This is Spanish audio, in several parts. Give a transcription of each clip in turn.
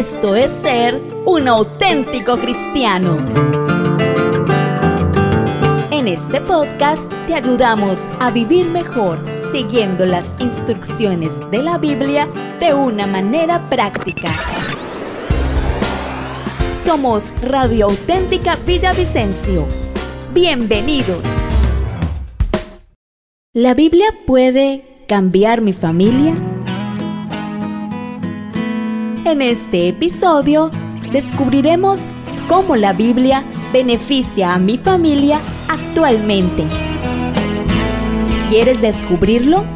Esto es ser un auténtico cristiano. En este podcast te ayudamos a vivir mejor siguiendo las instrucciones de la Biblia de una manera práctica. Somos Radio Auténtica Villavicencio. Bienvenidos. ¿La Biblia puede cambiar mi familia? En este episodio descubriremos cómo la Biblia beneficia a mi familia actualmente. ¿Quieres descubrirlo?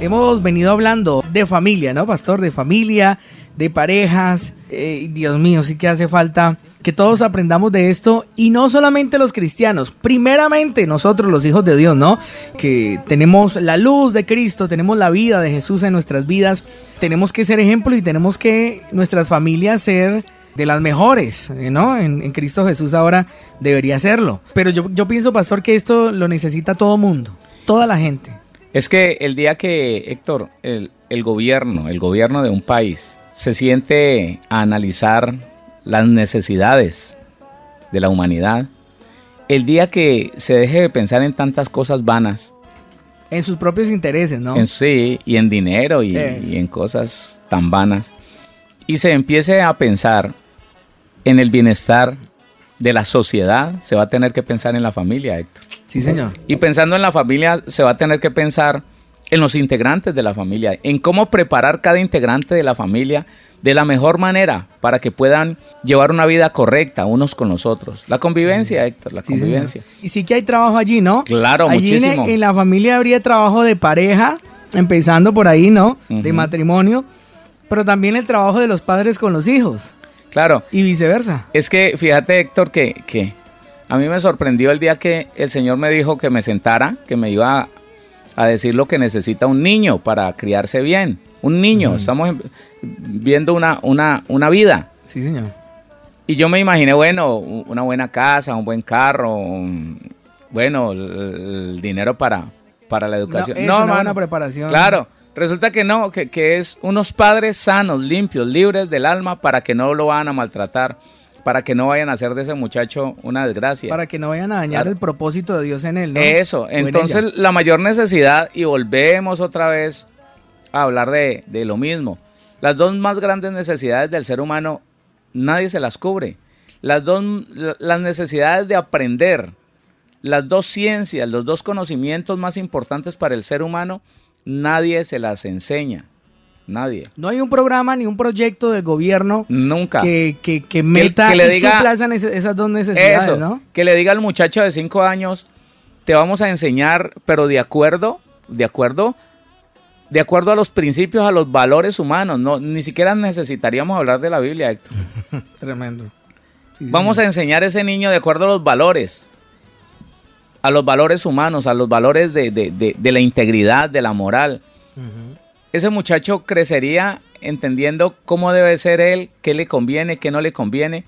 Hemos venido hablando de familia, ¿no, pastor? De familia, de parejas. Eh, Dios mío, sí que hace falta que todos aprendamos de esto y no solamente los cristianos, primeramente nosotros los hijos de Dios, ¿no? Que tenemos la luz de Cristo, tenemos la vida de Jesús en nuestras vidas, tenemos que ser ejemplo y tenemos que nuestras familias ser de las mejores, ¿no? En, Cristo Jesús ahora debería serlo. Pero yo, yo pienso, pastor, que esto lo necesita todo mundo, toda la gente. Es que el día que, Héctor, el, el gobierno, el gobierno de un país, se siente a analizar las necesidades de la humanidad, el día que se deje de pensar en tantas cosas vanas, en sus propios intereses, ¿no? En, sí, y en dinero y, en cosas tan vanas. Y se empiece a pensar en el bienestar de la sociedad, se va a tener que pensar en la familia, Héctor. Sí, señor. Y pensando en la familia, se va a tener que pensar en los integrantes de la familia, en cómo preparar cada integrante de la familia de la mejor manera para que puedan llevar una vida correcta unos con los otros. La convivencia, Héctor, la convivencia. Y sí que hay trabajo allí, ¿no? Claro, allí muchísimo. En, la familia habría trabajo de pareja, empezando por ahí, ¿no? De matrimonio, pero también el trabajo de los padres con los hijos. Claro. Y viceversa. Es que fíjate, Héctor, que, que a mí me sorprendió el día que el Señor me dijo que me sentara, que me iba a decir lo que necesita un niño para criarse bien. Un niño, estamos viendo una, una, una vida. Sí, señor. Y yo me imaginé, bueno, una buena casa, un buen carro, bueno, el, dinero para, para la educación. No, es una buena preparación. Claro, resulta que no, que, que es unos padres sanos, limpios, libres del alma para que no lo van a maltratar para que no vayan a hacer de ese muchacho una desgracia. Para que no vayan a dañar el propósito de Dios en él, ¿no? Eso, entonces la mayor necesidad, y volvemos otra vez a hablar de, de lo mismo, las dos más grandes necesidades del ser humano, nadie se las cubre. Las dos, las necesidades de aprender, las dos ciencias, los dos conocimientos más importantes para el ser humano, nadie se las enseña. Nadie. No hay un programa ni un proyecto del gobierno Nunca. que, que, meta que, le diga, esas dos necesidades, ¿no? Que le diga al muchacho de cinco años, te vamos a enseñar, pero de acuerdo, de acuerdo de acuerdo a los principios, a los valores humanos. No, ni siquiera necesitaríamos hablar de la Biblia, Héctor. Tremendo. Vamos a enseñar a ese niño de acuerdo a los valores, a los valores humanos, a los valores de, la integridad, de la moral. Ese muchacho crecería entendiendo cómo debe ser él, qué le conviene, qué no le conviene,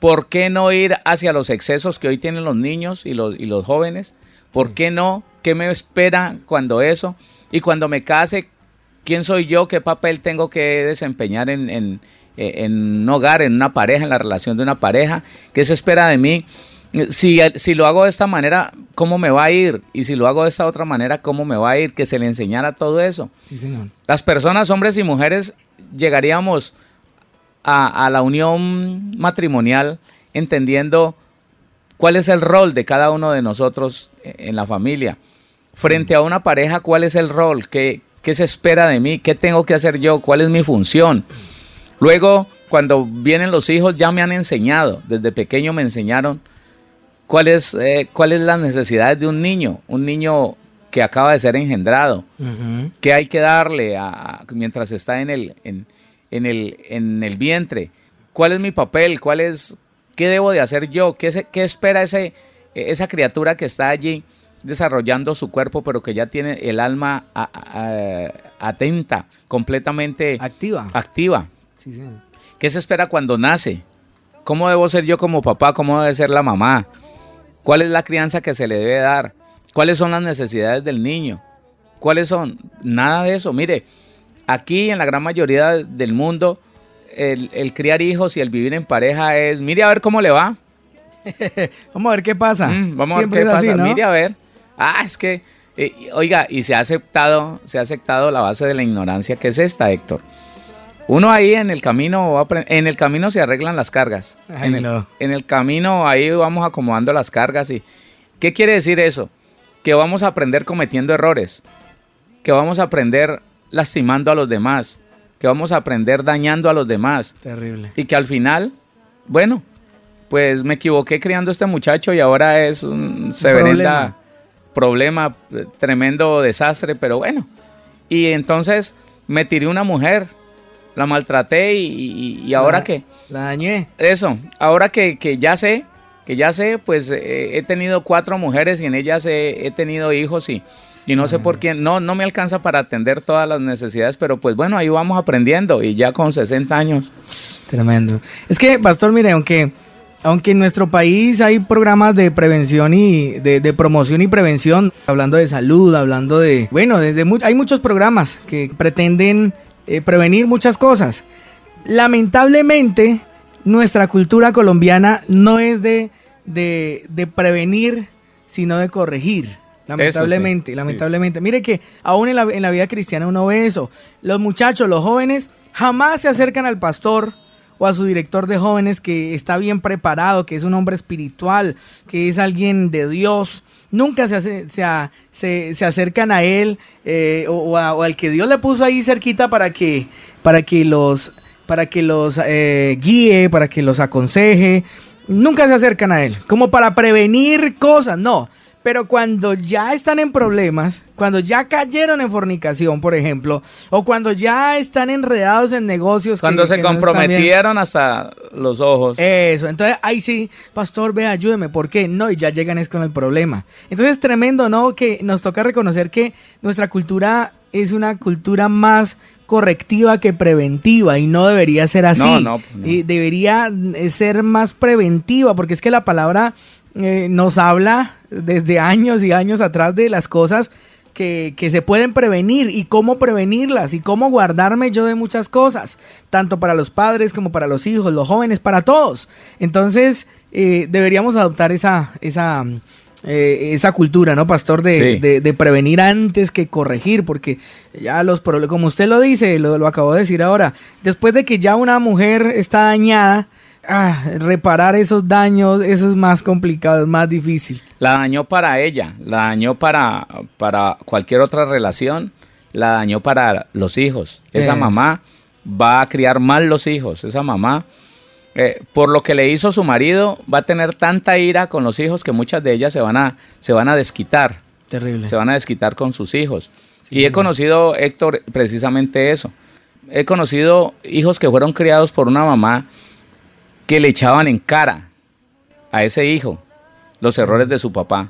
por qué no ir hacia los excesos que hoy tienen los niños y los, y los jóvenes, por qué no, qué me espera cuando eso. Y cuando me case, ¿quién soy yo? ¿Qué papel tengo que desempeñar en, en, un hogar, en una pareja, en la relación de una pareja? ¿Qué se espera de mí? Si, si, lo hago de esta manera, ¿cómo me va a ir? Y si lo hago de esta otra manera, ¿cómo me va a ir? Que se le enseñara todo eso. Sí, señor. Las personas, hombres y mujeres, llegaríamos a, a la unión matrimonial entendiendo cuál es el rol de cada uno de nosotros en la familia frente a una pareja, ¿cuál es el rol? ¿Qué, ¿Qué se espera de mí? ¿Qué tengo que hacer yo? ¿Cuál es mi función? Luego, cuando vienen los hijos, ya me han enseñado, desde pequeño me enseñaron cuáles eh, cuáles las necesidades de un niño, un niño que acaba de ser engendrado, qué hay que darle a, mientras está en el, en, el, en el vientre, cuál es mi papel, cuál es, qué debo de hacer yo, qué, qué espera ese, esa criatura que está allí desarrollando su cuerpo, pero que ya tiene el alma atenta, completamente activa. activa. ¿Qué se espera cuando nace? ¿Cómo debo ser yo como papá? ¿Cómo debe ser la mamá? ¿Cuál es la crianza que se le debe dar? ¿Cuáles son las necesidades del niño? ¿Cuáles son? Nada de eso. Mire, aquí en la gran mayoría del mundo, el, criar hijos y el vivir en pareja es, mire a ver cómo le va. vamos a ver qué pasa. Mm, vamos a ver qué pasa. Mire a ver. Ah, es que, eh, oiga, y se ha aceptado, se ha aceptado la base de la ignorancia que es esta, Héctor. Uno ahí en el camino, en el camino se arreglan las cargas. en, el, en el camino ahí vamos acomodando las cargas y ¿qué quiere decir eso? Que vamos a aprender cometiendo errores, que vamos a aprender lastimando a los demás, que vamos a aprender dañando a los demás. Terrible. Y que al final, bueno, pues me equivoqué criando a este muchacho y ahora es un severenda problema. problema, tremendo desastre, pero bueno. Y entonces me tiré una mujer la maltraté y, ahora que... La dañé. Eso, ahora que, ya sé, que ya sé, pues eh, he tenido cuatro mujeres y en ellas he, tenido hijos y, y no sé por quién, no, no me alcanza para atender todas las necesidades, pero pues bueno, ahí vamos aprendiendo y ya con 60 años. Tremendo. Es que, pastor, mire, aunque, aunque en nuestro país hay programas de prevención y de, promoción y prevención, hablando de salud, hablando de, bueno, de, hay muchos programas que pretenden eh, prevenir muchas cosas. Lamentablemente, nuestra cultura colombiana no es de, de, prevenir, sino de corregir. Lamentablemente, lamentablemente. Mire que aún en la, en la vida cristiana uno ve eso. Los muchachos, los jóvenes, jamás se acercan al pastor o a su director de jóvenes que está bien preparado, que es un hombre espiritual, que es alguien de Dios, nunca se, se, se, acercan a él eh, o, al que Dios le puso ahí cerquita para que, para que los, para que los eh, guíe, para que los aconseje. Nunca se acercan a él, como para prevenir cosas, no. Pero cuando ya están en problemas, cuando ya cayeron en fornicación, por ejemplo, o cuando ya están enredados en negocios. Cuando se comprometieron hasta los ojos. Eso, entonces ahí sí, pastor, ve, ayúdeme, ¿por qué? No, y ya llegan es con el problema. Entonces es tremendo, ¿no? Que nos toca reconocer que nuestra cultura es una cultura más correctiva que preventiva y no debería ser así. No, no, Y debería ser más preventiva porque es que la palabra eh, nos habla desde años y años atrás de las cosas que, se pueden prevenir y cómo prevenirlas y cómo guardarme yo de muchas cosas, tanto para los padres como para los hijos, los jóvenes, para todos. Entonces, eh, deberíamos adoptar esa, esa, eh, esa cultura, ¿no, pastor? De, prevenir antes que corregir, porque ya los problemas, como usted lo dice, lo, lo acabo de decir ahora, después de que ya una mujer está dañada, ah, reparar esos daños, eso es más complicado, es más difícil. La dañó para ella, la dañó para, para cualquier otra relación, la dañó para los hijos. Esa mamá va a criar mal los hijos, esa mamá, eh, por lo que le hizo su marido, va a tener tanta ira con los hijos que muchas de ellas se van a, se van a desquitar. Terrible. Se van a desquitar con sus hijos. Y he conocido, Héctor, precisamente eso. He conocido hijos que fueron criados por una mamá que le echaban en cara a ese hijo los errores de su papá.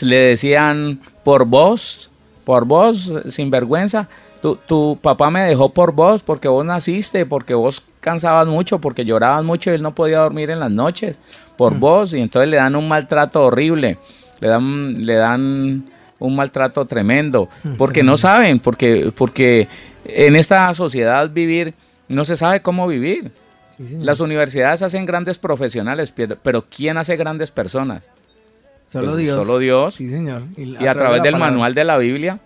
Le decían, por vos, por vos, sin vergüenza, tu, tu, papá me dejó por vos, porque vos naciste, porque vos cansabas mucho, porque llorabas mucho y él no podía dormir en las noches, por mm. vos, y entonces le dan un maltrato horrible, le dan, le dan un maltrato tremendo, mm, porque no saben, porque, porque en esta sociedad vivir, no se sabe cómo vivir. Las universidades hacen grandes profesionales, pero ¿quién hace grandes personas? Solo pues, Dios. Solo Dios. Sí, señor. Y a, través, del manual de la Biblia,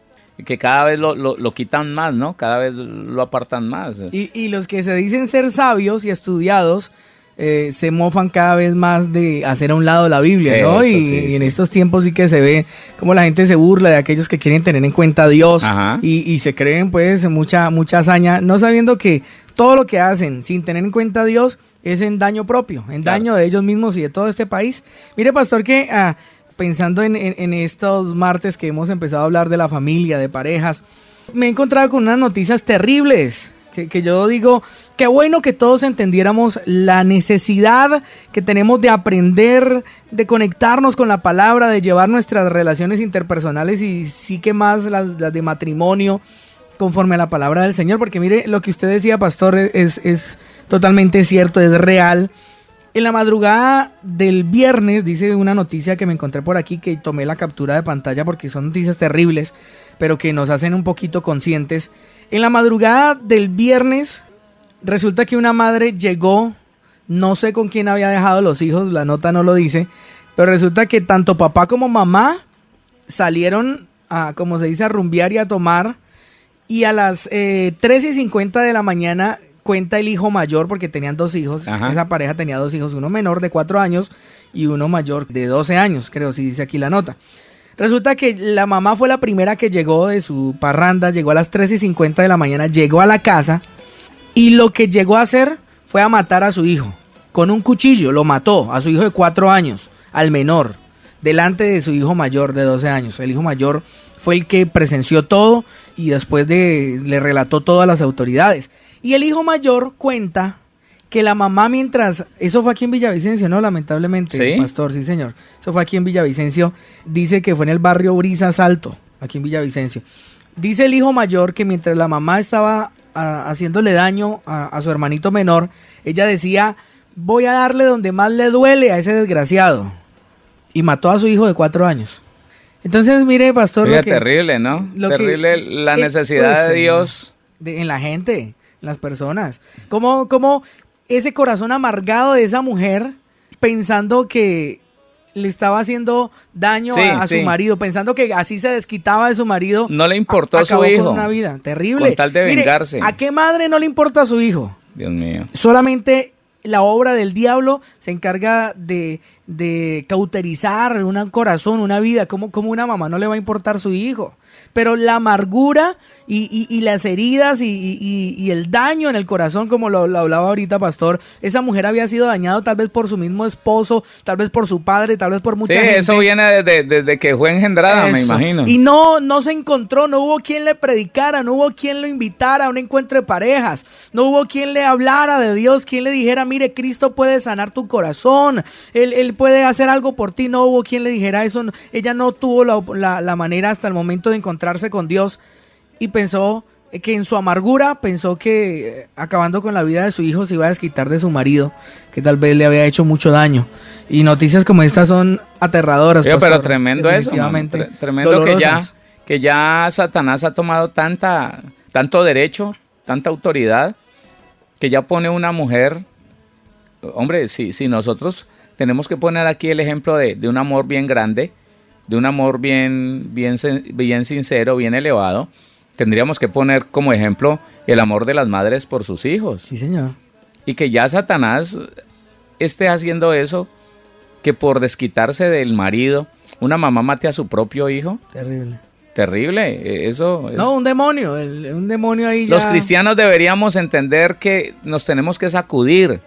que cada vez lo, lo, quitan más, ¿no? Cada vez lo apartan más. Y, y los que se dicen ser sabios y estudiados, eh, se mofan cada vez más de hacer a un lado la Biblia, ¿no? y, en estos tiempos sí que se ve como la gente se burla de aquellos que quieren tener en cuenta a Dios y, se creen pues mucha, mucha hazaña, no sabiendo que todo lo que hacen sin tener en cuenta a Dios es en daño propio, en daño de ellos mismos y de todo este país. Mire, pastor, que ah, pensando en, en estos martes que hemos empezado a hablar de la familia, de parejas, me he encontrado con unas noticias terribles que, yo digo, qué bueno que todos entendiéramos la necesidad que tenemos de aprender, de conectarnos con la palabra, de llevar nuestras relaciones interpersonales y sí que más las, de matrimonio conforme a la palabra del Señor, porque mire, lo que usted decía, pastor, es, es totalmente cierto, es real. En la madrugada del viernes, dice una noticia que me encontré por aquí, que tomé la captura de pantalla porque son noticias terribles, pero que nos hacen un poquito conscientes. En la madrugada del viernes, resulta que una madre llegó, no sé con quién había dejado los hijos, la nota no lo dice, pero resulta que tanto papá como mamá salieron a, como se dice, a rumbear y a tomar. Y a las eh, 3 y 50 de la mañana cuenta el hijo mayor, porque tenían dos hijos. Ajá. Esa pareja tenía dos hijos, uno menor de 4 años y uno mayor de 12 años, creo, si dice aquí la nota. Resulta que la mamá fue la primera que llegó de su parranda, llegó a las 3 y 50 de la mañana, llegó a la casa y lo que llegó a hacer fue a matar a su hijo. Con un cuchillo lo mató a su hijo de 4 años, al menor, delante de su hijo mayor de 12 años. El hijo mayor fue el que presenció todo y después de, le relató todo a las autoridades. Y el hijo mayor cuenta que la mamá mientras, eso fue aquí en Villavicencio, ¿no? Lamentablemente, ¿Sí? pastor, sí señor. Eso fue aquí en Villavicencio. Dice que fue en el barrio Brisas Alto, aquí en Villavicencio. Dice el hijo mayor que mientras la mamá estaba ah, haciéndole daño a, a su hermanito menor, ella decía, voy a darle donde más le duele a ese desgraciado. Y mató a su hijo de cuatro años. Entonces, mire, pastor, Oiga, lo que, terrible, ¿no? lo que- terrible la eh, necesidad pues, de Dios. de- en la gente, en las personas. Como, como ese corazón amargado de esa mujer pensando que le estaba haciendo daño Sí, a, a sí. su marido, pensando que así se desquitaba de su marido. No le importó a- su hijo. Con una vida terrible. Con tal de Mire, vengarse. ¿A qué madre no le importa a su hijo? Dios mío. Solamente la obra del diablo se encarga de, de cauterizar un corazón, una vida, como, como una mamá no le va a importar su hijo. Pero la amargura y, y- y las heridas y, el daño en el corazón, como lo, lo hablaba ahorita Pastor, esa mujer había sido dañada tal vez por su mismo esposo, tal vez por su padre, tal vez por mucha sí, gente. eso viene desde, desde que fue engendrada, me imagino. Y no, no se encontró, no hubo quien le predicara, no hubo quien lo invitara a un encuentro de parejas, no hubo quien le hablara de Dios, quien le dijera, mire, Cristo puede sanar tu corazón, Él, él puede hacer algo por ti, no hubo quien le dijera eso, ella no tuvo la, la- la manera hasta el momento de encontrarse con Dios y pensó que en su amargura pensó que eh, acabando con la vida de su hijo se iba a desquitar de su marido, que tal vez le había hecho mucho daño. Y noticias como estas son aterradoras. Oiga, pero tremendo eso, tre- tremendo que ya, que ya Satanás ha tomado tanta, tanto derecho, tanta autoridad, que ya pone una mujer, hombre, si, si nosotros tenemos que poner aquí el ejemplo de, de un amor bien grande, de un amor bien, bien, bien sincero, bien elevado, tendríamos que poner como ejemplo el amor de las madres por sus hijos. Sí, señor. Y que ya Satanás esté haciendo eso, que por desquitarse del marido, una mamá mate a su propio hijo. Terrible. Terrible, eh, eso es- No, un demonio, el- un demonio ahí ya. Los cristianos deberíamos entender que nos tenemos que sacudir.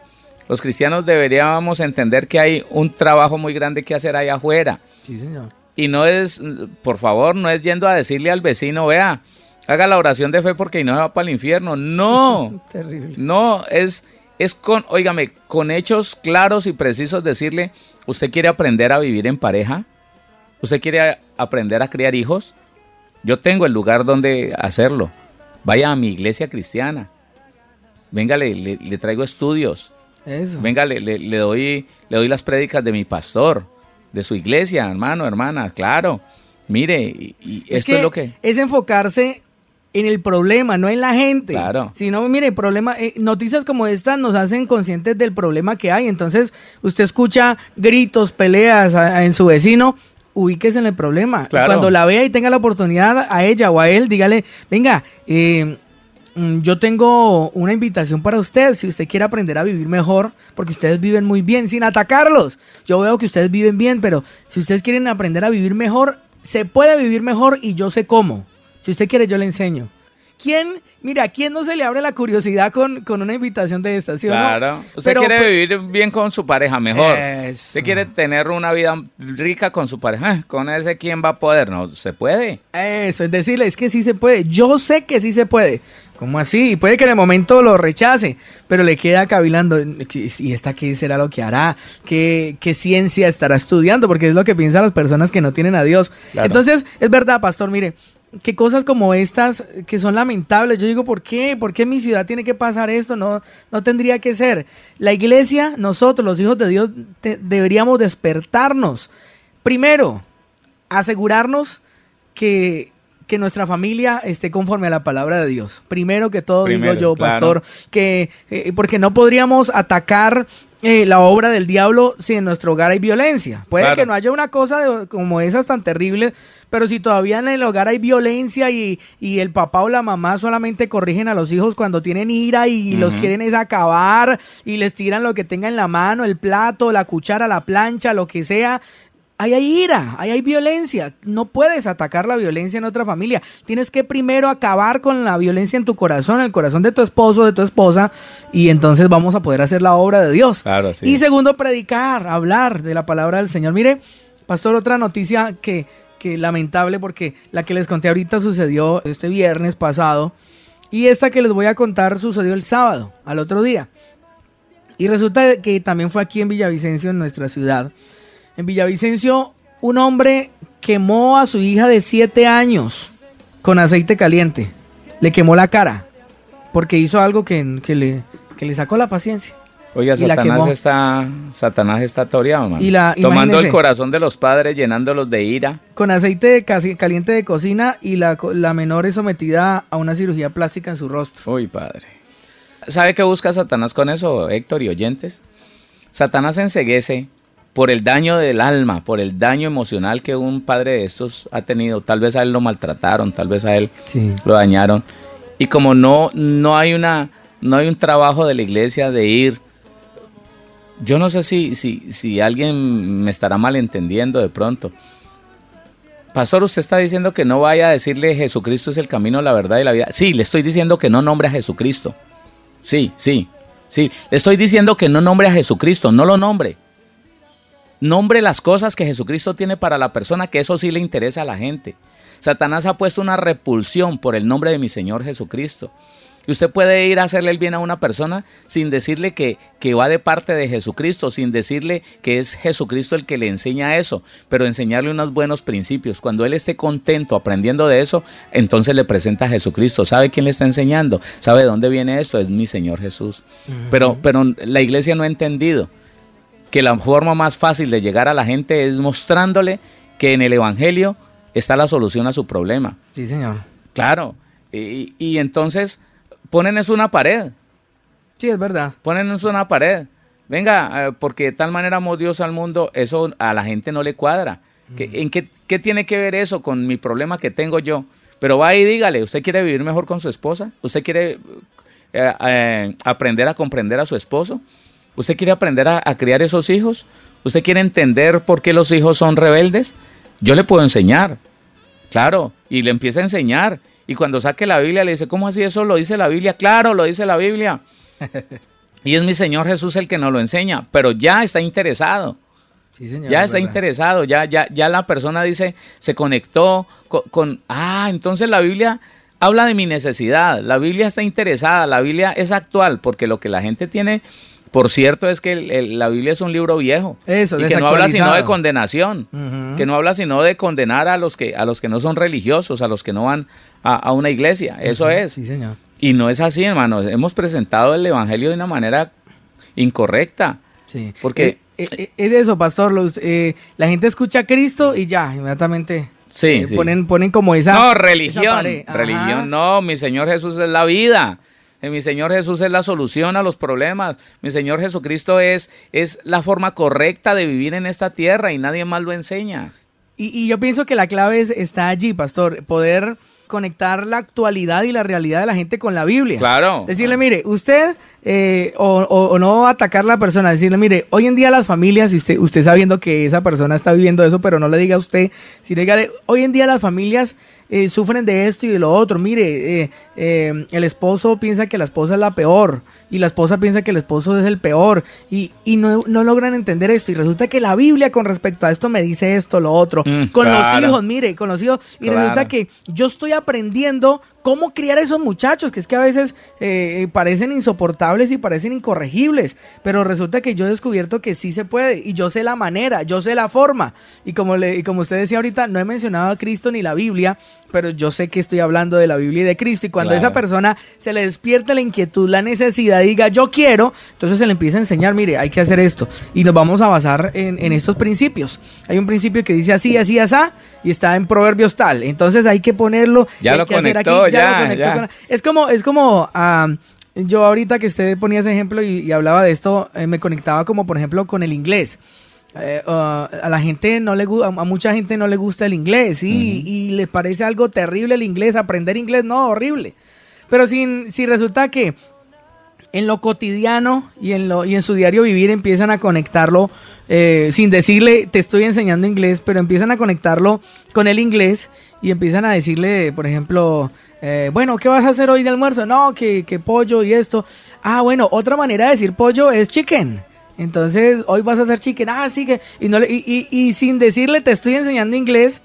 Los cristianos deberíamos entender que hay un trabajo muy grande que hacer ahí afuera. Sí, señor. Y no es, por favor, no es yendo a decirle al vecino, vea, haga la oración de fe porque no se va para el infierno. No. Terrible. No, es, es con, óigame, con hechos claros y precisos decirle, ¿usted quiere aprender a vivir en pareja? ¿Usted quiere aprender a criar hijos? Yo tengo el lugar donde hacerlo. Vaya a mi iglesia cristiana. Venga, le, le- le traigo estudios. Eso. Venga, le, le- le doy, le doy las prédicas de mi pastor, de su iglesia, hermano, hermana, claro. Mire, y, y esto es lo que... Es enfocarse en el problema, no en la gente. Claro. Si no, mire, el problema, eh, noticias como estas nos hacen conscientes del problema que hay. Entonces, usted escucha gritos, peleas a- a- en su vecino, ubíquese en el problema. Y Claro. cuando la vea y tenga la oportunidad a ella o a él, dígale, venga, eh, yo tengo una invitación para usted, si usted quiere aprender a vivir mejor, porque ustedes viven muy bien, sin atacarlos. Yo veo que ustedes viven bien, pero si ustedes quieren aprender a vivir mejor, se puede vivir mejor y yo sé cómo. Si usted quiere, yo le enseño. ¿Quién, mira, ¿a quién no se le abre la curiosidad con, con una invitación de esta? ¿sí o no? Claro. Usted Pero- quiere pero- vivir bien con su pareja, mejor. Eso. Usted quiere tener una vida rica con su pareja. Eh, Con ese, ¿quién va a poder? No, se puede. Eso, es decirle, es que sí se puede. Yo sé que sí se puede. ¿Cómo así? Puede que en el momento lo rechace, pero le queda cavilando. ¿Y esta qué será lo que hará? ¿Qué, qué ciencia estará estudiando? Porque es lo que piensan las personas que no tienen a Dios. Claro. Entonces, es verdad, pastor, mire, que cosas como estas, que son lamentables, yo digo, ¿por qué? ¿Por qué mi ciudad tiene que pasar esto? No, no tendría que ser. La iglesia, nosotros, los hijos de Dios, deberíamos despertarnos. Primero, asegurarnos que, que nuestra familia esté conforme a la palabra de Dios. Primero que todo, digo yo, pastor, que eh, porque no podríamos atacar eh, la obra del diablo si en nuestro hogar hay violencia. Puede que no haya una cosa como esas tan terribles, pero si todavía en el hogar hay violencia y, el papá o la mamá solamente corrigen a los hijos cuando tienen ira y los quieren es acabar y les tiran lo que tenga en la mano, el plato, la cuchara, la plancha, lo que sea, ahí hay ira, ahí hay violencia. No puedes atacar la violencia en otra familia. Tienes que primero acabar con la violencia en tu corazón, en el corazón de tu esposo, de tu esposa, y entonces vamos a poder hacer la obra de Dios. Y segundo, predicar, hablar de la palabra del Señor. Mire, pastor, otra noticia que, que lamentable porque la que les conté ahorita sucedió este viernes pasado. Y esta que les voy a contar sucedió el sábado, al otro día. Y resulta que también fue aquí en Villavicencio, en nuestra ciudad. En Villavicencio, un hombre quemó a su hija de 7 años con aceite caliente. Le quemó la cara porque hizo algo que, le, le sacó la paciencia. Oiga, Satanás está, Satanás está toreado, Y la, Tomando el corazón de los padres, llenándolos de ira. Con aceite caliente de cocina y la, la menor es sometida a una cirugía plástica en su rostro. Uy, padre. ¿Sabe qué busca Satanás con eso, Héctor y oyentes? Satanás enseguece por el daño del alma, por el daño emocional que un padre de estos ha tenido. Tal vez a él lo maltrataron, tal vez a él lo dañaron. Y como no, no hay una, no hay un trabajo de la iglesia de ir. Yo no sé si, si, si alguien me estará malentendiendo de pronto. Pastor, usted está diciendo que no vaya a decirle Jesucristo es el camino, la verdad y la vida. Sí, le estoy diciendo que no nombre a Jesucristo. Sí, sí, sí. Le estoy diciendo que no nombre a Jesucristo, no lo nombre nombre las cosas que Jesucristo tiene para la persona, que eso sí le interesa a la gente. Satanás ha puesto una repulsión por el nombre de mi Señor Jesucristo. Y usted puede ir a hacerle el bien a una persona sin decirle que, que, va de parte de Jesucristo, sin decirle que es Jesucristo el que le enseña eso, pero enseñarle unos buenos principios. Cuando él esté contento aprendiendo de eso, entonces le presenta a Jesucristo. ¿Sabe quién le está enseñando? ¿Sabe de dónde viene esto? Es mi Señor Jesús. pero, pero la iglesia no ha entendido que la forma más fácil de llegar a la gente es mostrándole que en el Evangelio está la solución a su problema. Sí, señor. Claro. Y, entonces ponen eso una pared. Sí, es verdad. Ponen eso una pared. Venga, eh, porque de tal manera amó Dios al mundo, eso a la gente no le cuadra. ¿En qué, qué, tiene que ver eso con mi problema que tengo yo? Pero va y dígale, ¿usted quiere vivir mejor con su esposa? ¿Usted quiere eh, eh, aprender a comprender a su esposo? ¿Usted quiere aprender a, criar esos hijos? ¿Usted quiere entender por qué los hijos son rebeldes? Yo le puedo enseñar, claro, y le empieza a enseñar. Y cuando saque la Biblia le dice, ¿cómo así eso lo dice la Biblia? Claro, lo dice la Biblia. y es mi Señor Jesús el que nos lo enseña, pero ya está interesado. ya está interesado, ya, ya, ya la persona dice, se conectó con, con, ah, entonces la Biblia habla de mi necesidad, la Biblia está interesada, la Biblia es actual, porque lo que la gente tiene por cierto, es que la Biblia es un libro viejo. Eso, y que no habla sino de condenación. Que no habla sino de condenar a los que, a los que no son religiosos, a los que no van a, una iglesia. Eso es. Sí, señor. Y no es así, hermano. Hemos presentado el Evangelio de una manera incorrecta. Sí. Porque. Eh, eh, es eso, pastor. Los, eh, la gente escucha a Cristo y ya, inmediatamente. Sí, Ponen, ponen como esa. No, religión. Religión, no. Mi Señor Jesús es la vida. Mi Señor Jesús es la solución a los problemas. Mi Señor Jesucristo es, es la forma correcta de vivir en esta tierra y nadie más lo enseña. Y, y yo pienso que la clave está allí, pastor, poder conectar la actualidad y la realidad de la gente con la Biblia. Claro. Decirle, mire, usted, eh, o, no atacar a la persona, decirle, mire, hoy en día las familias, y usted, usted sabiendo que esa persona está viviendo eso, pero no le diga a usted, si dígale, hoy en día las familias eh, sufren de esto y de lo otro. Mire, eh, eh, el esposo piensa que la esposa es la peor y la esposa piensa que el esposo es el peor y, no, logran entender esto. Y resulta que la Biblia con respecto a esto me dice esto, lo otro. Mm, con los hijos, mire, con los hijos. Y resulta que yo estoy aprendiendo cómo criar a esos muchachos, que es que a veces eh, parecen insoportables y parecen incorregibles, pero resulta que yo he descubierto que sí se puede y yo sé la manera, yo sé la forma. Y como, le, y como usted decía ahorita, no he mencionado a Cristo ni la Biblia, pero yo sé que estoy hablando de la Biblia y de Cristo. Y cuando a esa persona se le despierta la inquietud, la necesidad, diga yo quiero, entonces se le empieza a enseñar, mire, hay que hacer esto. Y nos vamos a basar en, estos principios. Hay un principio que dice así, así, así, y está en Proverbios tal. Entonces hay que ponerlo. Ya lo conectó, ya, Es como, es como. Ah, yo ahorita que usted ponía ese ejemplo y, hablaba de esto, eh, me conectaba como por ejemplo con el inglés. Eh, uh, a la gente no le a mucha gente no le gusta el inglés y les parece algo terrible el inglés, aprender inglés, no, horrible. Pero si, si resulta que en lo cotidiano y en, lo, y en su diario vivir empiezan a conectarlo eh, sin decirle te estoy enseñando inglés, pero empiezan a conectarlo con el inglés y empiezan a decirle, por ejemplo, eh, bueno, ¿qué vas a hacer hoy de almuerzo? No, que, que pollo y esto. Ah, bueno, otra manera de decir pollo es chicken. Entonces, hoy vas a hacer chicken. Ah, sí que. Y, no y, y, sin decirle, te estoy enseñando inglés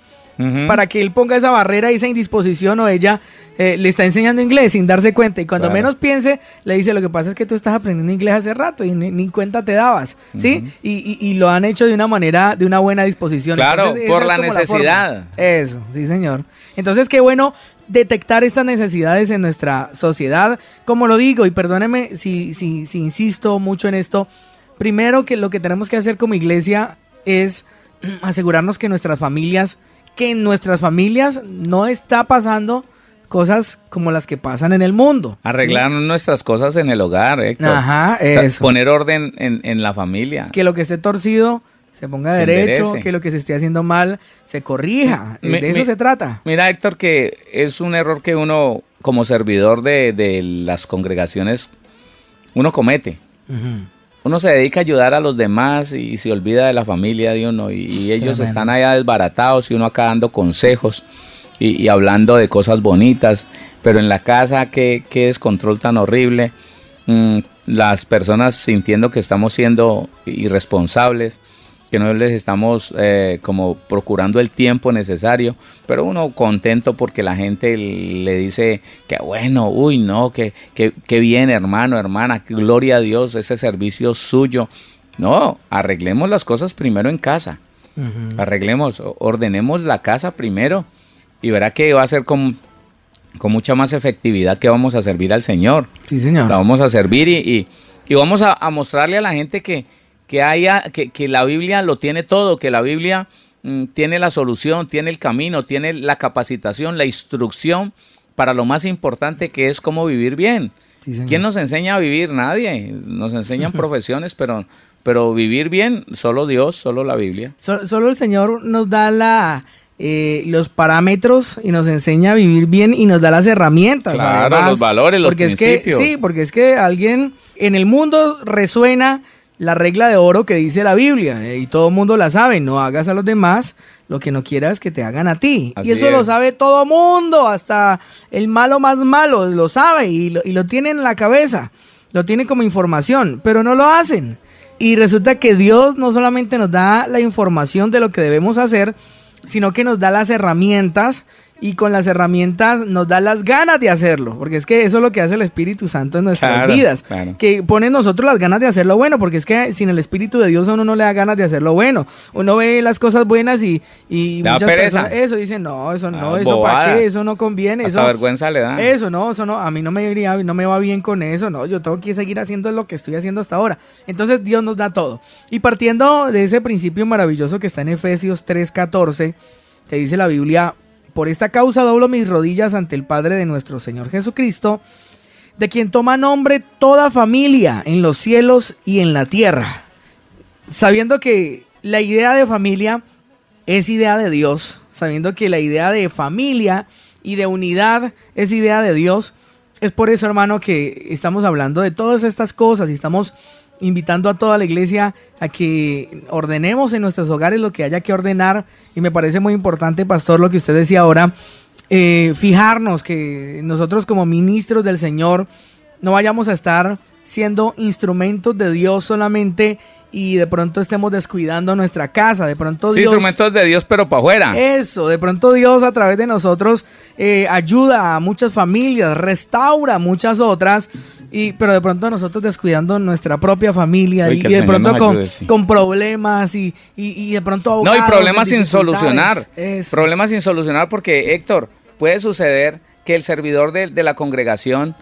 para que él ponga esa barrera y esa indisposición o ella eh, le está enseñando inglés sin darse cuenta. Y cuando menos piense, le dice: Lo que pasa es que tú estás aprendiendo inglés hace rato y ni, cuenta te dabas. ¿Sí? Y, y, lo han hecho de una manera, de una buena disposición. Claro, por la necesidad. Eso, sí, señor. Entonces, qué bueno detectar estas necesidades en nuestra sociedad. Como lo digo, y perdóneme si, si, si insisto mucho en esto, primero que lo que tenemos que hacer como iglesia es asegurarnos que nuestras familias, que en nuestras familias no está pasando cosas como las que pasan en el mundo. Arreglar nuestras cosas en el hogar, Héctor. Ajá, eso. Poner orden en, la familia. Que lo que esté torcido se ponga derecho, que lo que se esté haciendo mal se corrija. de eso se trata. Mira, Héctor, que es un error que uno, como servidor de, las congregaciones, uno comete uno se dedica a ayudar a los demás y se olvida de la familia de uno y, ellos están allá desbaratados y uno acá dando consejos y, hablando de cosas bonitas, pero en la casa qué, qué descontrol tan horrible, mm, las personas sintiendo que estamos siendo irresponsables que no les estamos eh, como procurando el tiempo necesario, pero uno contento porque la gente le dice que bueno, uy, no, que, que, bien hermano, hermana, gloria a Dios, ese servicio suyo. No, arreglemos las cosas primero en casa, arreglemos, ordenemos la casa primero y verá que va a ser con, con mucha más efectividad que vamos a servir al Señor. Sí, Señor. La vamos a servir y, y, vamos a mostrarle a la gente que que haya, que, que la Biblia lo tiene todo, que la Biblia mm, tiene la solución, tiene el camino, tiene la capacitación, la instrucción para lo más importante que es cómo vivir bien. ¿Quién nos enseña a vivir? Nadie. Nos enseñan profesiones, pero, pero vivir bien, solo Dios, solo la Biblia. solo el Señor nos da la, eh, los parámetros y nos enseña a vivir bien y nos da las herramientas. Claro, los valores, los porque principios. Es que, sí, porque es que alguien en el mundo resuena la regla de oro que dice la Biblia, eh, y todo el mundo la sabe, no hagas a los demás lo que no quieras que te hagan a ti. y eso lo sabe todo mundo, hasta el malo más malo lo sabe y lo, y lo tiene en la cabeza, lo tiene como información, pero no lo hacen. Y resulta que Dios no solamente nos da la información de lo que debemos hacer, sino que nos da las herramientas y con las herramientas nos da las ganas de hacerlo, porque es que eso es lo que hace el Espíritu Santo en nuestras vidas, que pone en nosotros las ganas de hacerlo bueno, porque es que sin el Espíritu de Dios a uno no le da ganas de hacerlo bueno, uno ve las cosas buenas y, y muchas personas eso dicen, no, eso no, ah, eso para qué, eso no conviene, eso vergüenza le da. Eso no, eso no, a mí no me iría, no me va bien con eso, no, yo tengo que seguir haciendo lo que estoy haciendo hasta ahora. Entonces Dios nos da todo. Y partiendo de ese principio maravilloso que está en Efesios 3:14, que dice la Biblia, por esta causa doblo mis rodillas ante el Padre de nuestro Señor Jesucristo, de quien toma nombre toda familia en los cielos y en la tierra. Sabiendo que la idea de familia es idea de Dios, sabiendo que la idea de familia y de unidad es idea de Dios, es por eso, hermano, que estamos hablando de todas estas cosas y estamos invitando a toda la iglesia a que ordenemos en nuestros hogares lo que haya que ordenar. Y me parece muy importante, pastor, lo que usted decía ahora, eh, fijarnos que nosotros como ministros del Señor no vayamos a estar siendo instrumentos de Dios solamente y de pronto estemos descuidando nuestra casa, de pronto Sí, Dios... instrumentos de Dios, pero para afuera. Eso, de pronto Dios a través de nosotros eh, ayuda a muchas familias, restaura muchas otras, y, pero de pronto nosotros descuidando nuestra propia familia Uy, y, de pronto con, ayude, sí. con problemas y, y, y de pronto No, y problemas sin solucionar. Eso. Problemas sin solucionar porque, Héctor, puede suceder que el servidor de, de la congregación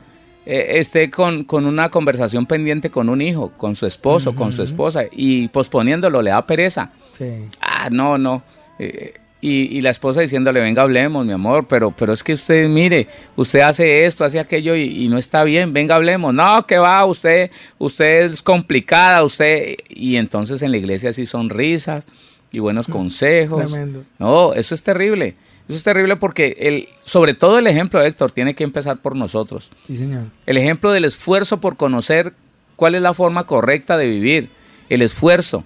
eh, esté con, con una conversación pendiente con un hijo, con su esposo, con su esposa, y posponiéndolo le da pereza. Sí. Ah, no, no. Eh, y, y la esposa diciéndole, venga, hablemos, mi amor, pero, pero es que usted, mire, usted hace esto, hace aquello y, y no está bien, venga, hablemos. No, que va, usted, usted es complicada, usted... Y entonces en la iglesia sí son risas y buenos consejos. Tremendo. No, eso es terrible. Eso es terrible porque, el, sobre todo el ejemplo, Héctor, tiene que empezar por nosotros. Sí, señor. El ejemplo del esfuerzo por conocer cuál es la forma correcta de vivir. El esfuerzo.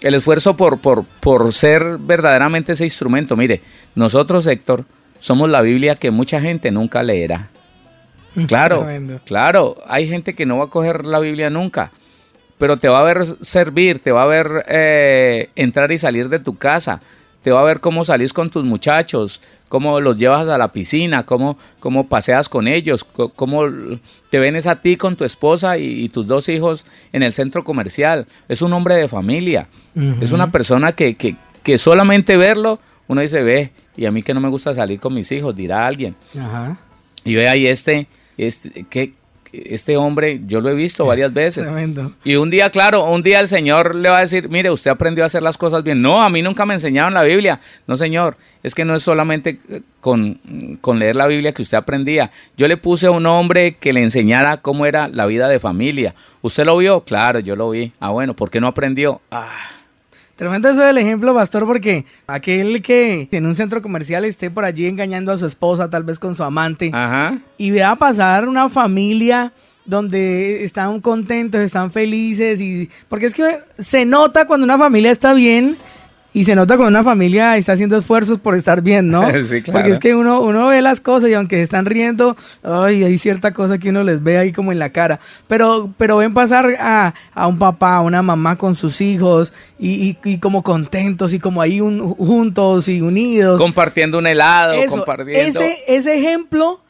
El esfuerzo por, por, por ser verdaderamente ese instrumento. Mire, nosotros, Héctor, somos la Biblia que mucha gente nunca leerá. Claro, claro. Hay gente que no va a coger la Biblia nunca, pero te va a ver servir, te va a ver eh, entrar y salir de tu casa, te va a ver cómo salís con tus muchachos, cómo los llevas a la piscina, cómo, cómo paseas con ellos, cómo te ven es a ti con tu esposa y, y tus dos hijos en el centro comercial. Es un hombre de familia, es una persona que, que, que solamente verlo, uno dice, ve, y a mí que no me gusta salir con mis hijos, dirá alguien. Ajá. Y ve ahí este, este, que, este hombre, yo lo he visto varias veces. Tremendo. Y un día, claro, un día el Señor le va a decir, mire, usted aprendió a hacer las cosas bien. No, a mí nunca me enseñaron la Biblia. No, Señor, es que no es solamente eh, con, con leer la Biblia que usted aprendía. Yo le puse a un hombre que le enseñara cómo era la vida de familia. ¿Usted lo vio? Claro, yo lo vi. Ah, bueno, ¿por qué no aprendió? Ah, Tremendo eso del ejemplo, pastor, porque aquel que en un centro comercial esté por allí engañando a su esposa, tal vez con su amante, ajá. y vea pasar una familia donde están contentos, están felices, y porque es que se nota cuando una familia está bien y se nota cuando una familia está haciendo esfuerzos por estar bien, ¿no? Sí, claro. Porque es que uno, uno ve las cosas y aunque se están riendo, ay, hay cierta cosa que uno les ve ahí como en la cara. Pero, pero ven pasar a, a un papá, a una mamá con sus hijos y, y- y como contentos y como ahí un- juntos y unidos. Compartiendo un helado, Eso, compartiendo... ese, ese ejemplo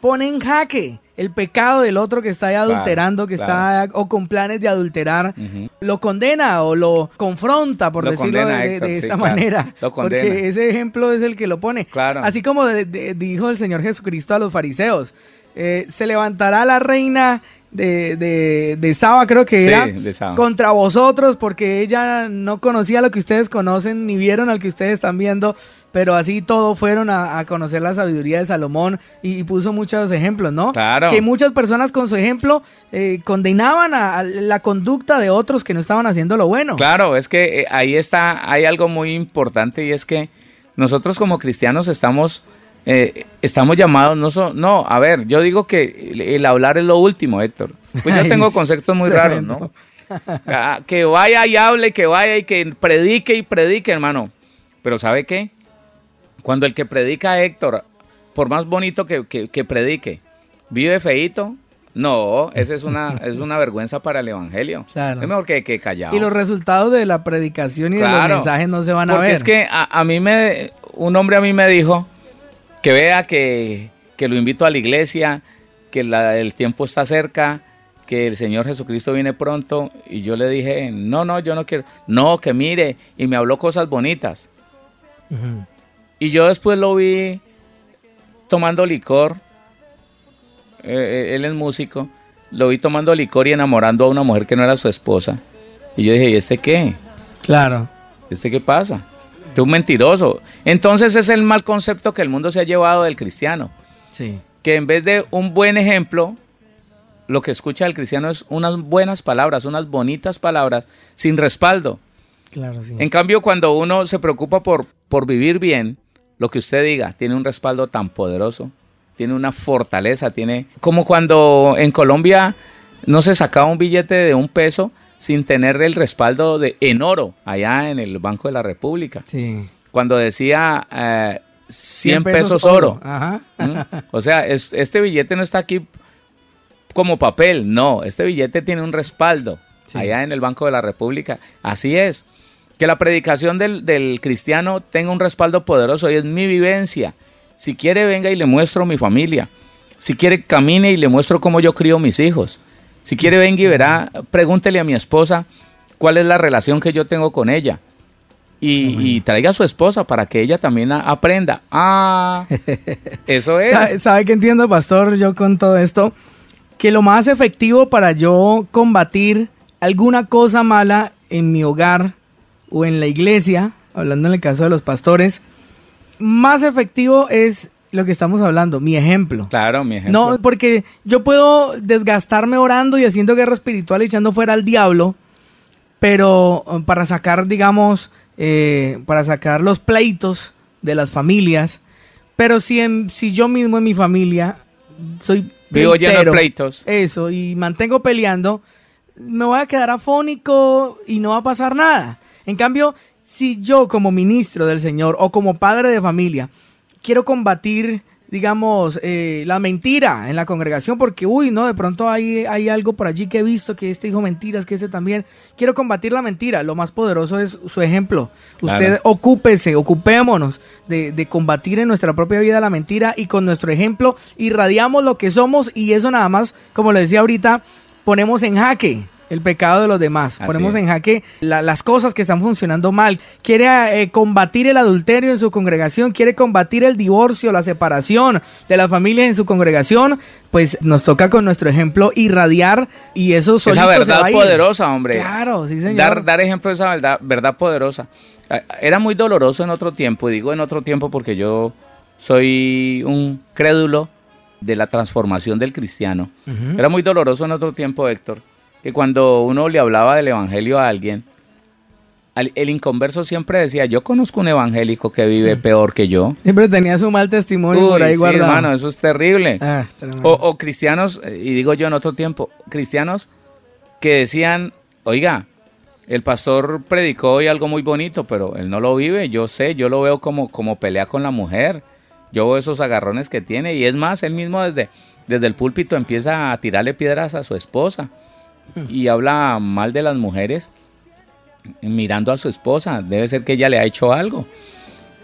pone en jaque el pecado del otro que está ahí Claro, adulterando, que está o con planes de adulterar, lo condena o lo confronta, por Lo decirlo condena, de, Héctor, de sí, esta claro, manera. lo condena. Porque ese ejemplo es el que lo pone. Claro. Así como de- de- dijo el Señor Jesucristo a los fariseos, eh, se levantará la reina de, de, de Saba, creo que Sí, era, de Saba. contra vosotros, porque ella no conocía lo que ustedes conocen, ni vieron al que ustedes están viendo, pero así todos fueron a, a conocer la sabiduría de Salomón y, y puso muchos ejemplos, ¿no? Claro. Que muchas personas con su ejemplo eh, condenaban a, a la conducta de otros que no estaban haciendo lo bueno. Claro, es que eh, ahí está, hay algo muy importante y es que nosotros como cristianos estamos, eh, estamos llamados, no, so- no, a ver, yo digo que el, el hablar es lo último, Héctor. Pues yo tengo conceptos muy raros, ¿no? Ah, que vaya y hable, que vaya y que predique y predique, hermano. Pero ¿sabe qué? Cuando el que predica, Héctor, por más bonito que, que- que predique, vive feíto, no, esa es una, es una vergüenza para el evangelio. Claro. Es mejor que, que callado. Y los resultados de la predicación y de los mensajes no se van a Porque ver. es que a, a mí me, un hombre a mí me dijo que vea que, que lo invito a la iglesia, que la- el tiempo está cerca, que el Señor Jesucristo viene pronto. Y yo le dije, no, no, yo no quiero. No, que mire. Y me habló cosas bonitas. Y yo después lo vi tomando licor. Eh, eh, él es músico. Lo vi tomando licor y enamorando a una mujer que no era su esposa. Y yo dije, ¿y este qué? Claro. ¿Este qué pasa? Un mentiroso. Entonces es el mal concepto que el mundo se ha llevado del cristiano. Sí. Que en vez de un buen ejemplo, lo que escucha el cristiano es unas buenas palabras, unas bonitas palabras, sin respaldo. Claro, sí. En cambio, cuando uno se preocupa por, por vivir bien, lo que usted diga tiene un respaldo tan poderoso, tiene una fortaleza, tiene... Como cuando en Colombia no se sacaba un billete de un peso sin tener el respaldo de, en oro allá en el Banco de la República. Sí. Cuando decía eh, 100 pesos, oro. Ajá. ¿Mm? O sea, es- este billete no está aquí como papel, no, este billete tiene un respaldo. allá en el Banco de la República. Así es. Que la predicación del, del cristiano tenga un respaldo poderoso y es mi vivencia. Si quiere, venga y le muestro mi familia. Si quiere, camine y le muestro cómo yo crío mis hijos. Si quiere, venga y verá, pregúntele a mi esposa cuál es la relación que yo tengo con ella. Y, traiga a su esposa para que ella también aprenda. Ah, eso es. ¿Sabe, ¿Sabe qué entiendo, pastor, yo con todo esto? Que lo más efectivo para yo combatir alguna cosa mala en mi hogar o en la iglesia, hablando en el caso de los pastores, más efectivo es lo que estamos hablando, mi ejemplo. Claro, mi ejemplo. No, porque yo puedo desgastarme orando y haciendo guerra espiritual y echando fuera al diablo, pero um, para sacar, digamos, eh, para sacar los pleitos de las familias, pero si, en, si yo mismo en mi familia soy Vivo lleno de pleitos. Eso, y mantengo peleando, me voy a quedar afónico y no va a pasar nada. En cambio, si yo como ministro del Señor o como padre de familia quiero combatir, digamos, eh, la mentira en la congregación, porque, uy, no, de pronto hay, hay algo por allí que he visto, que este dijo mentiras, que este también. Quiero combatir la mentira. Lo más poderoso es su ejemplo. Usted ocúpese, ocupémonos de, de combatir en nuestra propia vida la mentira y con nuestro ejemplo irradiamos lo que somos y eso nada más, como le decía ahorita, ponemos en jaque el pecado de los demás. Ponemos en jaque las cosas que están funcionando mal. Quiere eh, combatir el adulterio en su congregación, quiere combatir el divorcio, la separación de las familias en su congregación. Pues nos toca con nuestro ejemplo irradiar y eso solito Esa verdad poderosa, hombre. Claro, sí, señor. Dar, dar ejemplo de esa verdad, verdad poderosa. Eh, era muy doloroso en otro tiempo, y digo en otro tiempo porque yo soy un crédulo de la transformación del cristiano. Era muy doloroso en otro tiempo, Héctor que cuando uno le hablaba del evangelio a alguien, el inconverso siempre decía, yo conozco un evangélico que vive peor que yo. Siempre tenía su mal testimonio por ahí sí, hermano, eso es terrible. Ah, o, cristianos, y digo yo en otro tiempo, cristianos que decían, oiga, el pastor predicó hoy algo muy bonito, pero él no lo vive, yo sé, yo lo veo como, como pelea con la mujer, yo veo esos agarrones que tiene, y es más, él mismo desde, desde el púlpito empieza a tirarle piedras a su esposa y habla mal de las mujeres mirando a su esposa. Debe ser que ella le ha hecho algo.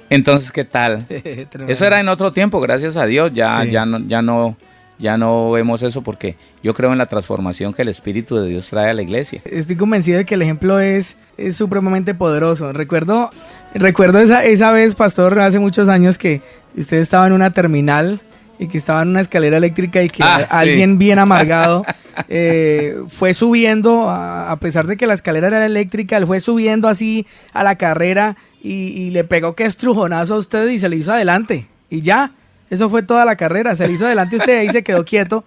Entonces, ¿qué tal? eso era en otro tiempo, gracias a Dios. Ya, ya, no, ya, no, ya no vemos eso porque yo creo en la transformación que el Espíritu de Dios trae a la iglesia. Estoy convencido de que el ejemplo es, es supremamente poderoso. Recuerdo, recuerdo esa, esa vez, pastor, hace muchos años que usted estaba en una terminal y que estaba en una escalera eléctrica y que ah, alguien bien amargado eh, fue subiendo, a, pesar de que la escalera era eléctrica, él fue subiendo así a la carrera y, le pegó que estrujonazo a usted y se le hizo adelante. Y ya, eso fue toda la carrera, se le hizo adelante usted ahí se quedó quieto.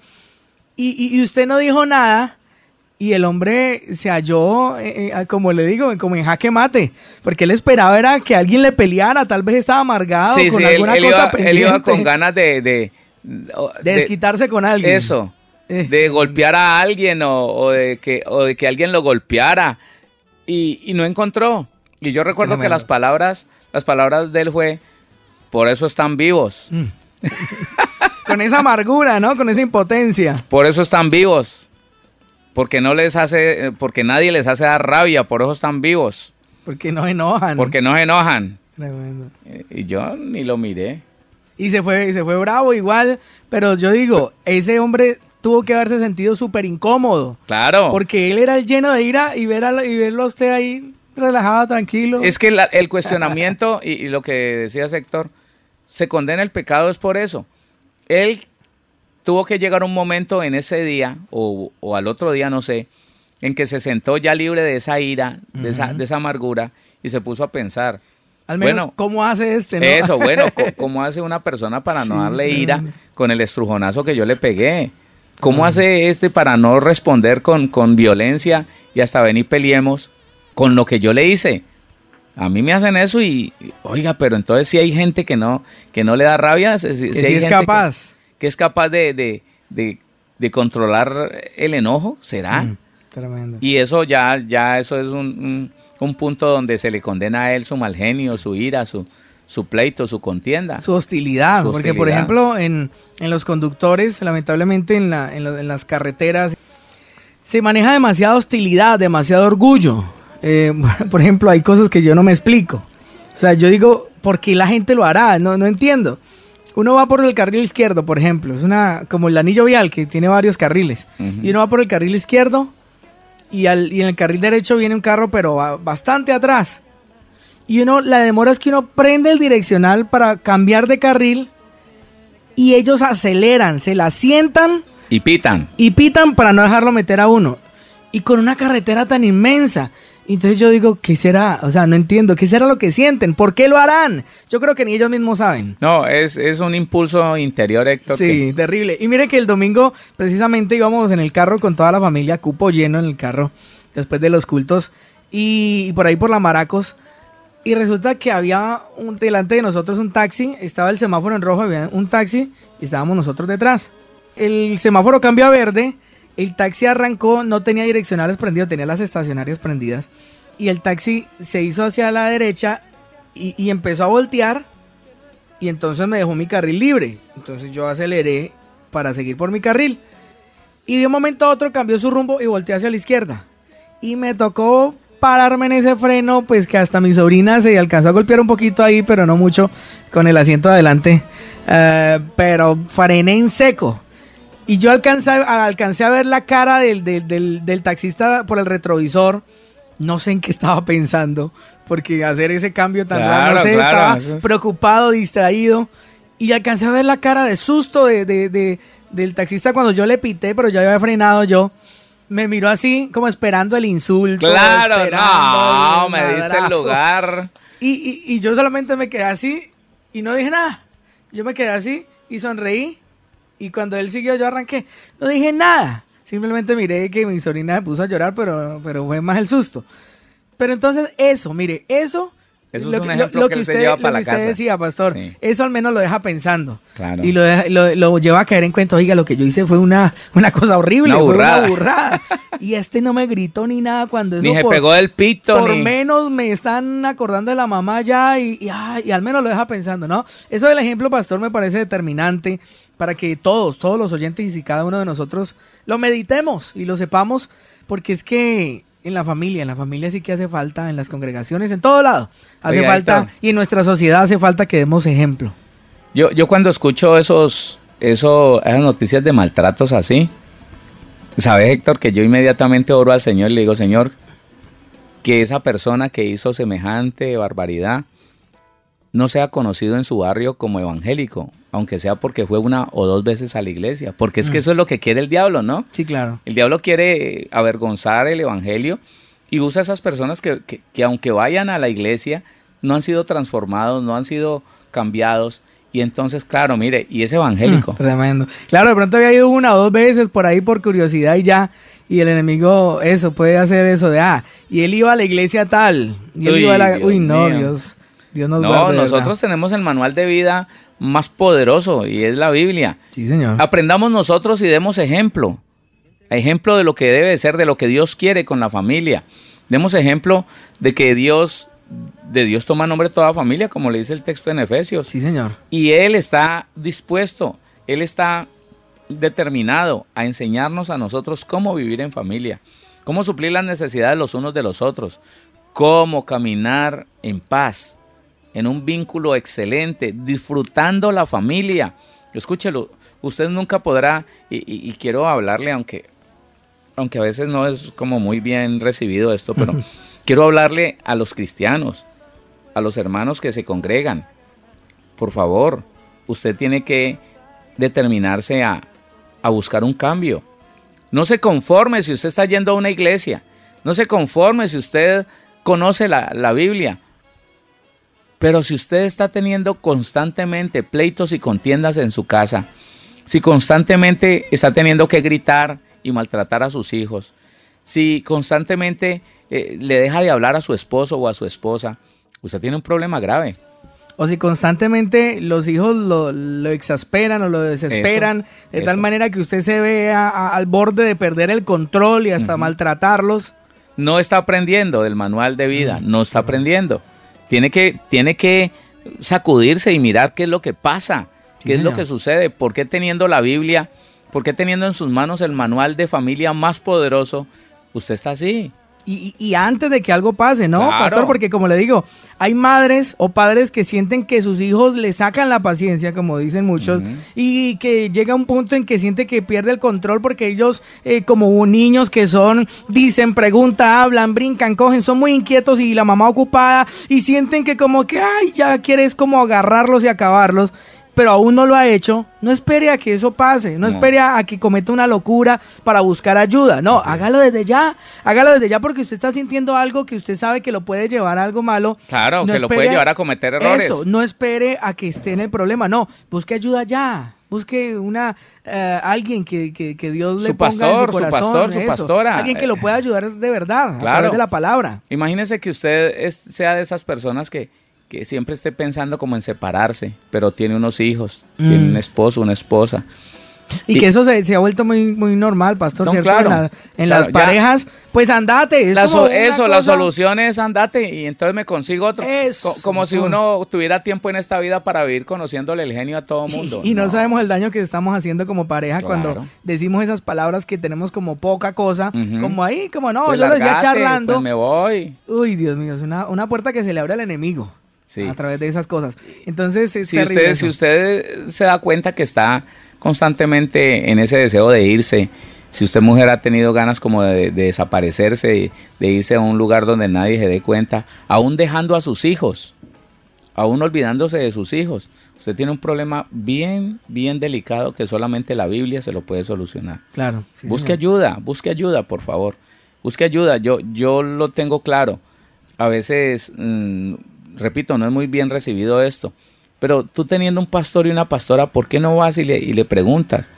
Y, usted no dijo nada. Y el hombre se halló, eh, eh, como le digo, como en jaque mate, porque él esperaba era que alguien le peleara, tal vez estaba amargado con alguna cosa pendiente. Él iba con ganas de de, desquitarse con alguien. Eso. Eh. De golpear a alguien o, de que, o de que alguien lo golpeara. Y, no encontró. Y yo recuerdo que las palabras, las palabras de él fue, por eso están vivos. Mm. con esa amargura, ¿no? Con esa impotencia. Por eso están vivos. Porque no les hace, porque nadie les hace dar rabia, por eso están vivos. Porque no enojan. Porque no enojan. Y yo ni lo miré y se fue, se fue bravo igual, pero yo digo, ese hombre tuvo que haberse sentido súper incómodo. Claro. Porque él era el lleno de ira y, ver y verlo a usted ahí relajado, tranquilo. Es que el cuestionamiento y, lo que decía Héctor, se condena el pecado es por eso. Él tuvo que llegar un momento en ese día, o, al otro día, no sé, en que se sentó ya libre de esa ira, de, esa, de esa amargura, y se puso a pensar, al menos, ¿cómo hace este? ¿no? Eso, bueno, ¿cómo hace una persona para no darle ira con el estrujonazo que yo le pegué? ¿Cómo hace este para no responder con, con violencia y hasta venir peleemos con lo que yo le hice? A mí me hacen eso y, oiga, pero entonces si hay gente que no, que no le da rabia, si, hay es capaz. Que, es capaz de, de, controlar el enojo, ¿será? Mm, tremendo. Y eso ya, ya, eso es un un punto donde se le condena a él su mal genio, su ira, su, su pleito, su contienda. Su hostilidad, porque por ejemplo en, los conductores, lamentablemente en, la, en, las carreteras, se maneja demasiada hostilidad, demasiado orgullo. Eh, por ejemplo, hay cosas que yo no me explico. O sea, yo digo, ¿por qué la gente lo hará? No, no entiendo. Uno va por el carril izquierdo, por ejemplo. Es una como el anillo vial que tiene varios carriles. Y uno va por el carril izquierdo y, al, y en el carril derecho viene un carro, pero va bastante atrás. Y uno, la demora es que uno prende el direccional para cambiar de carril y ellos aceleran, se la sientan. Y pitan. Y pitan para no dejarlo meter a uno. Y con una carretera tan inmensa. Entonces yo digo, ¿qué será? O sea, no entiendo, ¿qué será lo que sienten? ¿Por qué lo harán? Yo creo que ni ellos mismos saben. No, es, es un impulso interior, Héctor. Sí, terrible. Y mire que el domingo precisamente íbamos en el carro con toda la familia, cupo lleno en el carro, después de los cultos, y, por ahí por la Maracos. Y resulta que había un, delante de nosotros un taxi, estaba el semáforo en rojo, había un taxi y estábamos nosotros detrás. El semáforo cambió a verde el taxi arrancó, no tenía direccionales prendidos, tenía las estacionarias prendidas. Y el taxi se hizo hacia la derecha y, empezó a voltear. Y entonces me dejó mi carril libre. Entonces yo aceleré para seguir por mi carril. Y de un momento a otro cambió su rumbo y volteé hacia la izquierda. Y me tocó pararme en ese freno, pues que hasta mi sobrina se alcanzó a golpear un poquito ahí, pero no mucho, con el asiento adelante. Eh, pero frené en seco. Y yo alcancé, alcancé a ver la cara del, del, taxista por el retrovisor. No sé en qué estaba pensando, porque hacer ese cambio tan raro, no sé, estaba preocupado, distraído. Y alcancé a ver la cara de susto de, del taxista cuando yo le pité, pero ya había frenado yo. Me miró así, como esperando el insulto. Claro, no, me diste el lugar. Y, y, y yo solamente me quedé así y no dije nada. Yo me quedé así y sonreí y cuando él siguió, yo arranqué. No dije nada. Simplemente miré que mi sobrina se puso a llorar, pero, pero fue más el susto. Pero entonces, eso, mire, eso. Eso lo, es un ejemplo que, usted, lleva para la usted decía, pastor, eso al menos lo deja pensando. Claro. Y lo, lo, lleva a caer en cuenta, oiga, lo que yo hice fue una, una cosa horrible, fue una burrada. y este no me gritó ni nada cuando eso Ni se pegó del pito. Por menos me están acordando de la mamá ya y, y, y al menos lo deja pensando, ¿no? Eso del ejemplo, pastor, me parece determinante para que todos, todos los oyentes y cada uno de nosotros lo meditemos y lo sepamos, porque es que en la familia, en la familia sí que hace falta, en las congregaciones, en todo lado, hace falta, y en nuestra sociedad hace falta que demos ejemplo. Yo, yo cuando escucho esos, eso, esas noticias de maltratos así, ¿sabes Héctor? Que yo inmediatamente oro al Señor y le digo, Señor, que esa persona que hizo semejante barbaridad no sea conocido en su barrio como evangélico, aunque sea porque fue una o dos veces a la iglesia, porque es que mm. eso es lo que quiere el diablo, ¿no? Sí, claro. El diablo quiere avergonzar el evangelio y usa a esas personas que, que, aunque vayan a la iglesia, no han sido transformados, no han sido cambiados. Y entonces, claro, mire, y es evangélico. Tremendo. Claro, de pronto había ido una o dos veces por ahí por curiosidad y ya. Y el enemigo, eso, puede hacer eso de, ah, y él iba a la iglesia tal. Y él iba a la... uy, no, Dios. Dios nos no, nosotros tenemos el manual de vida más poderoso y es la Biblia. Sí, señor. Aprendamos nosotros y demos ejemplo. Ejemplo de lo que debe ser, de lo que Dios quiere con la familia. Demos ejemplo de que Dios, de Dios toma nombre toda familia, como le dice el texto en Efesios. Sí, señor. Y Él está dispuesto, Él está determinado a enseñarnos a nosotros cómo vivir en familia, cómo suplir las necesidades los unos de los otros, cómo caminar en paz, en un vínculo excelente, disfrutando la familia. Escúchelo, usted nunca podrá, y, quiero hablarle, aunque, aunque a veces no es como muy bien recibido esto, pero quiero hablarle a los cristianos, a los hermanos que se congregan. Por favor, usted tiene que determinarse a, a buscar un cambio. No se conforme si usted está yendo a una iglesia. No se conforme si usted conoce la, la Biblia. Pero si usted está teniendo constantemente pleitos y contiendas en su casa, si constantemente está teniendo que gritar y maltratar a sus hijos, si constantemente eh, le deja de hablar a su esposo o a su esposa, usted tiene un problema grave. O si constantemente los hijos lo, exasperan o lo desesperan de tal manera que usted se vea al borde de perder el control y hasta maltratarlos. No está aprendiendo del manual de vida, no está aprendiendo. Tiene que, tiene que sacudirse y mirar qué es lo que pasa, qué es lo que sucede, por qué teniendo la Biblia, ¿Por qué teniendo en sus manos el manual de familia más poderoso, usted está así? Y, y, antes de que algo pase, ¿no, Claro. pastor? Porque como le digo, hay madres o padres que sienten que sus hijos le sacan la paciencia, como dicen muchos, y que llega un punto en que siente que pierde el control porque ellos, eh, como niños que son, dicen, preguntan, hablan, brincan, cogen, son muy inquietos y la mamá ocupada y sienten que como que, ay, ya quieres como agarrarlos y acabarlos. Pero aún no lo ha hecho, no espere a que eso pase, no, No. espere a, a que cometa una locura para buscar ayuda. No, hágalo desde ya, hágalo desde ya porque usted está sintiendo algo que usted sabe que lo puede llevar a algo malo. Claro, No que lo puede llevar a cometer errores. Eso, no espere a que esté en el problema, no, busque ayuda ya. Busque una eh, alguien que, que- que Dios le Su ponga pastor, su su corazón, pastor, su eso. pastora. alguien que lo pueda ayudar de verdad a Claro. través de la palabra. Imagínese que usted es- sea de esas personas que, que siempre esté pensando como en separarse, pero tiene unos hijos, Mm. tiene un esposo, una esposa. Y, Y- que eso se, se ha vuelto muy, muy normal, pastor, No, ¿cierto? claro, en la- en claro, las ya. parejas, pues andate. Es La como eso, la cosa- solución es andate y entonces me consigo otro. Co- como si uno tuviera tiempo en esta vida para vivir conociéndole el genio a todo mundo. Y, y no, sabemos el daño que estamos haciendo como pareja Claro. cuando decimos esas palabras que tenemos como poca cosa, como ahí, como no, Pues yo lo decía largate, charlando. pues me voy. Uy, Dios mío, es una, una puerta que se le abre al enemigo Sí. a través de esas cosas. Entonces, es si usted, eso. si usted se da cuenta que está constantemente en ese deseo de irse, si usted mujer ha tenido ganas como de, de desaparecerse, de, de irse a un lugar donde nadie se dé cuenta, aún dejando a sus hijos, aún olvidándose de sus hijos, usted tiene un problema bien, bien delicado que solamente la Biblia se lo puede solucionar. Claro. sí, busque señor. ayuda, busque ayuda, por favor. Busque ayuda. Yo, yo lo tengo claro. A veces, mm, repito, no es muy bien recibido esto. Pero tú teniendo un pastor y una pastora, ¿por qué no vas y le, y le preguntas?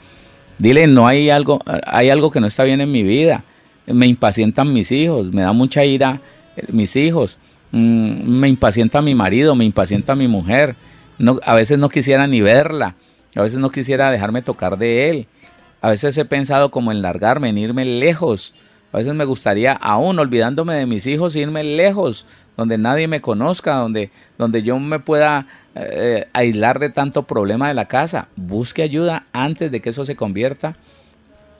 Dile, no hay algo, hay algo que no está bien en mi vida. Me impacientan mis hijos, me da mucha ira eh, mis hijos. Mm, me impacienta mi marido, me impacienta mi mujer. No, a veces no quisiera ni verla. A veces no quisiera dejarme tocar de él. A veces he pensado como en largarme, en irme lejos. A veces me gustaría, aún olvidándome de mis hijos, irme lejos, donde nadie me conozca, donde, donde yo me pueda eh, aislar de tanto problema de la casa. Busque ayuda antes de que eso se convierta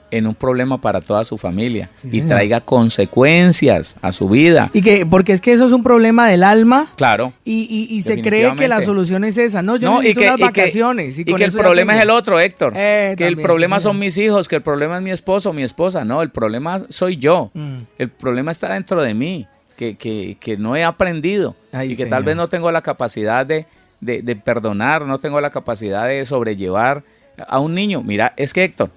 en un problema para toda su familia Sí, y señor. traiga consecuencias a su vida. Y que, porque es que eso es un problema del alma. Claro. Y, y- y se cree que la solución es esa. No, yo No, necesito y que- vacaciones. Y, que el problema es el otro, Héctor. Eh, que el problema sí, son mis hijos, que el problema es mi esposo o mi esposa. No, el problema soy yo. Mm. El problema está dentro de mí, que, que, que no he aprendido Ay, y que tal vez no tengo la capacidad de, de, de perdonar, no tengo la capacidad de sobrellevar a un niño. Mira, es que Héctor,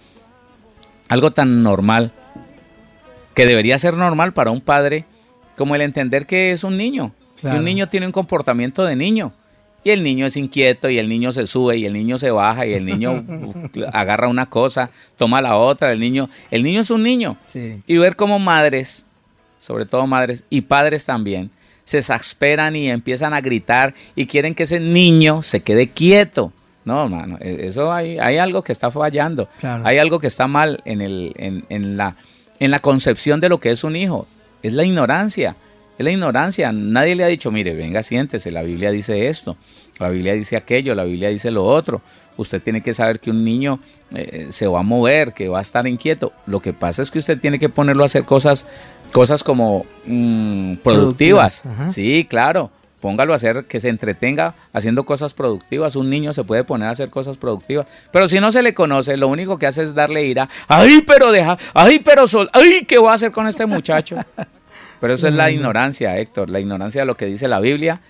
algo tan normal, que debería ser normal para un padre, como el entender que es un niño. Y un niño tiene un comportamiento de niño. Y el niño es inquieto y el niño se sube y el niño se baja y el niño agarra una cosa, toma la otra, el niño, el niño es un niño. Sí. Y ver cómo madres, sobre todo madres y padres también, se exasperan y empiezan a gritar y quieren que ese niño se quede quieto. No, hermano, e- eso hay, hay algo que está fallando. Claro. Hay algo que está mal en, el, en, en la, en la concepción de lo que es un hijo. Es la ignorancia. Es la ignorancia. Nadie le ha dicho, mire, venga, siéntese, la Biblia dice esto, la Biblia dice aquello, la Biblia dice lo otro. Usted tiene que saber que un niño eh, se va a mover, que va a estar inquieto. Lo que pasa es que usted tiene que ponerlo a hacer cosas, cosas como mm, productivas. Sí, claro. Póngalo a hacer que se entretenga haciendo cosas productivas. Un niño se puede poner a hacer cosas productivas. Pero si no se le conoce, lo único que hace es darle ira. ¡Ay, pero deja! ¡Ay, pero sol! ¡Ay, qué va a hacer con este muchacho! Pero eso es la ignorancia, Héctor. La ignorancia de lo que dice la Biblia.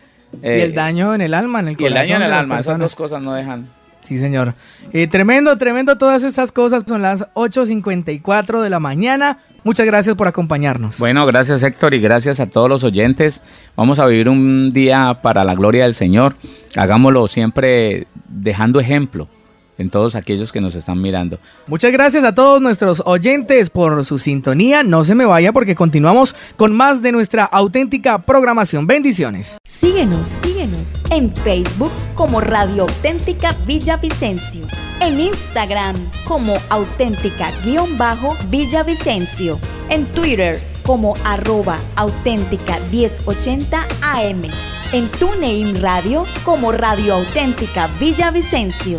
y eh, el daño en el alma, en el y el corazón. daño en el alma. Esas dos cosas no dejan. Sí, señor. Eh, tremendo, tremendo todas estas cosas. Son las 8.54 de la mañana. Muchas gracias por acompañarnos. Bueno, gracias Héctor y gracias a todos los oyentes. Vamos a vivir un día para la gloria del Señor. Hagámoslo siempre dejando ejemplo en todos aquellos que nos están mirando. Muchas gracias a todos nuestros oyentes por su sintonía. No se me vaya porque continuamos con más de nuestra auténtica programación. Bendiciones. Síguenos, síguenos en Facebook como Radio Auténtica Villavicencio, en Instagram como auténtica-villavicencio, en Twitter como arroba auténtica 1080 AM, en TuneIn Radio como Radio Auténtica Villavicencio.